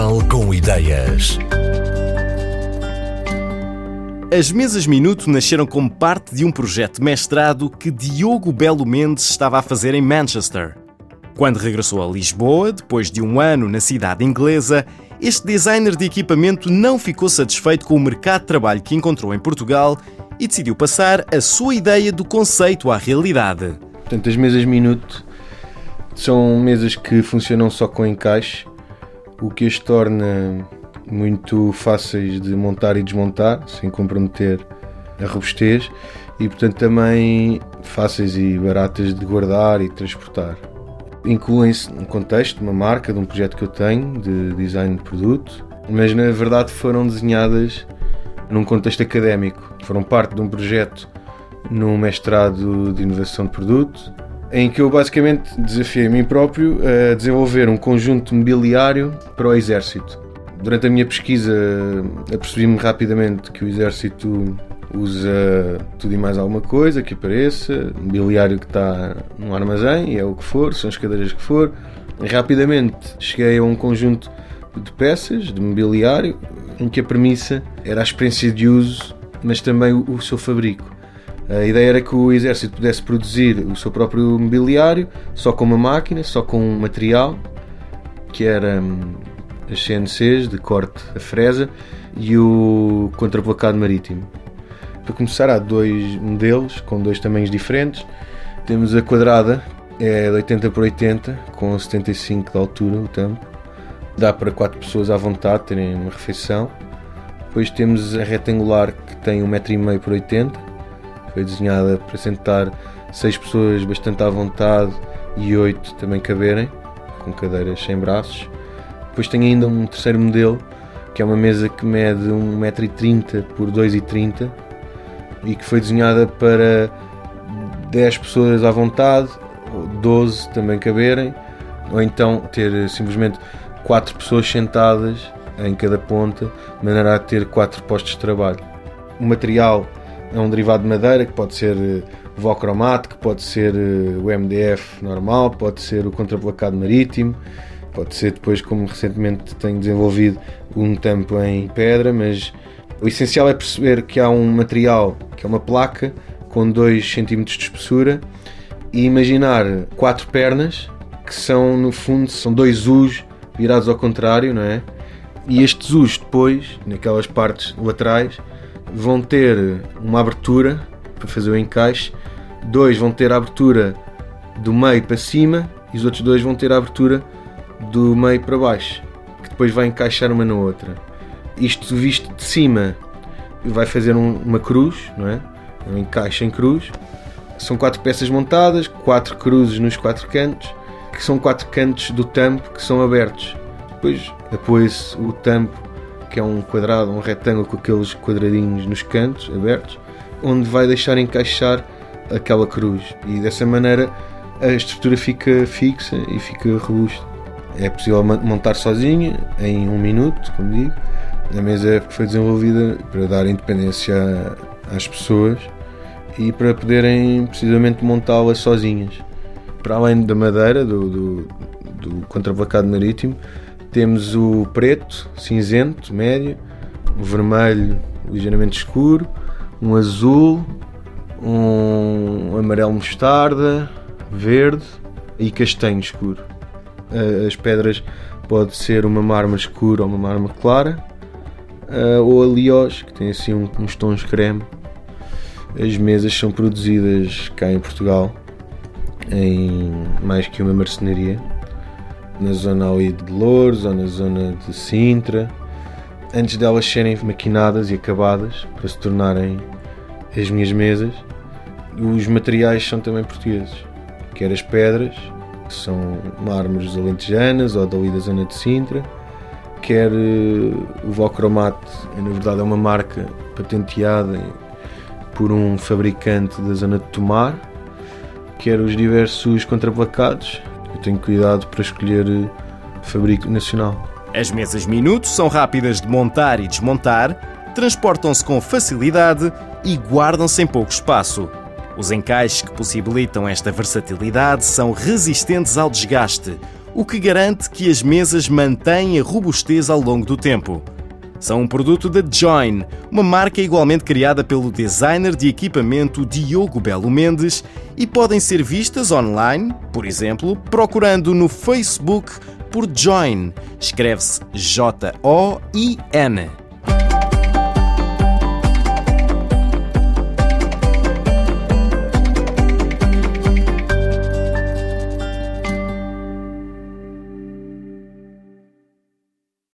Portugal com ideias. As mesas Minuto nasceram como parte de um projeto de mestrado que Diogo Belo Mendes estava a fazer em Manchester. Quando regressou a Lisboa, depois de um ano na cidade inglesa, este designer de equipamento não ficou satisfeito com o mercado de trabalho que encontrou em Portugal e decidiu passar a sua ideia do conceito à realidade. Portanto, as mesas Minuto são mesas que funcionam só com encaixe, o que as torna muito fáceis de montar e desmontar, sem comprometer a robustez, e portanto também fáceis e baratas de guardar e transportar. Incluem-se num contexto de uma marca, de um projeto que eu tenho, de design de produto, mas na verdade foram desenhadas num contexto académico. Foram parte de um projeto num mestrado de inovação de produto, em que eu basicamente desafiei a mim próprio a desenvolver um conjunto mobiliário para o exército. Durante a minha pesquisa apercebi-me rapidamente que o exército usa tudo e mais alguma coisa que apareça, mobiliário que está num armazém, e é o que for, são as cadeiras que for. Rapidamente cheguei a um conjunto de peças, de mobiliário, em que a premissa era a experiência de uso, mas também o seu fabrico. A ideia era que o exército pudesse produzir o seu próprio mobiliário, só com uma máquina, só com um material, que era hum, as CNCs de corte a fresa e o contraplacado marítimo. Para começar, há dois modelos com dois tamanhos diferentes. Temos a quadrada, é de 80 por 80, com 75 de altura o tampo. Dá para 4 pessoas à vontade terem uma refeição. Depois temos a retangular que tem 1,5m por 80. Foi desenhada para sentar 6 pessoas bastante à vontade e 8 também caberem, com cadeiras sem braços. Depois tem ainda um terceiro modelo, que é uma mesa que mede 1,30m por 2,30m e que foi desenhada para 10 pessoas à vontade, 12 também caberem, ou então ter simplesmente 4 pessoas sentadas em cada ponta, de maneira a ter 4 postos de trabalho. O material é um derivado de madeira que pode ser eh, o Vocromat, que pode ser eh, o MDF normal, pode ser o contraplacado marítimo, pode ser depois, como recentemente tenho desenvolvido, um tampo em pedra, mas o essencial é perceber que há um material, que é uma placa, com 2 cm de espessura, e imaginar quatro pernas, que são, no fundo, são dois U's virados ao contrário, não é? E estes U's depois, naquelas partes laterais, vão ter uma abertura para fazer o encaixe, dois vão ter a abertura do meio para cima e os outros dois vão ter a abertura do meio para baixo, que depois vai encaixar uma na outra isto visto de cima vai fazer um, uma cruz, não é? Um encaixe em cruz. São quatro peças montadas, quatro cruzes nos quatro cantos, que são quatro cantos do tampo que são abertos. Depois apoia-se o tampo, que é um quadrado, um retângulo com aqueles quadradinhos nos cantos abertos, onde vai deixar encaixar aquela cruz. E dessa maneira a estrutura fica fixa e fica robusta. É possível montar sozinha em um minuto, como digo a mesa foi desenvolvida para dar independência às pessoas e para poderem precisamente montá-las sozinhas. Para além da madeira, do, do, do marítimo, temos o preto, cinzento, médio, o vermelho ligeiramente escuro, um azul, um amarelo mostarda, verde e castanho escuro. As pedras pode ser uma mármore escura ou uma mármore clara ou a Lios, que tem assim uns tons creme. As mesas são produzidas cá em Portugal, em mais que uma marcenaria, na zona ali de Louros ou na zona de Sintra, antes delas serem maquinadas e acabadas para se tornarem as minhas mesas. Os materiais são também portugueses, quer as pedras, que são mármores alentejanas ou dali da zona de Sintra, quer eh, o Vocromat, na verdade é uma marca patenteada por um fabricante da zona de Tomar, quer os diversos contraplacados. Eu tenho cuidado para escolher eh, fabrico nacional. As mesas minutos são rápidas de montar e desmontar, transportam-se com facilidade e guardam-se em pouco espaço. Os encaixes que possibilitam esta versatilidade são resistentes ao desgaste, o que garante que as mesas mantêm a robustez ao longo do tempo. São um produto da Join, uma marca igualmente criada pelo designer de equipamento Diogo Belo Mendes e podem ser vistas online, por exemplo, procurando no Facebook por Join. Escreve-se J-O-I-N.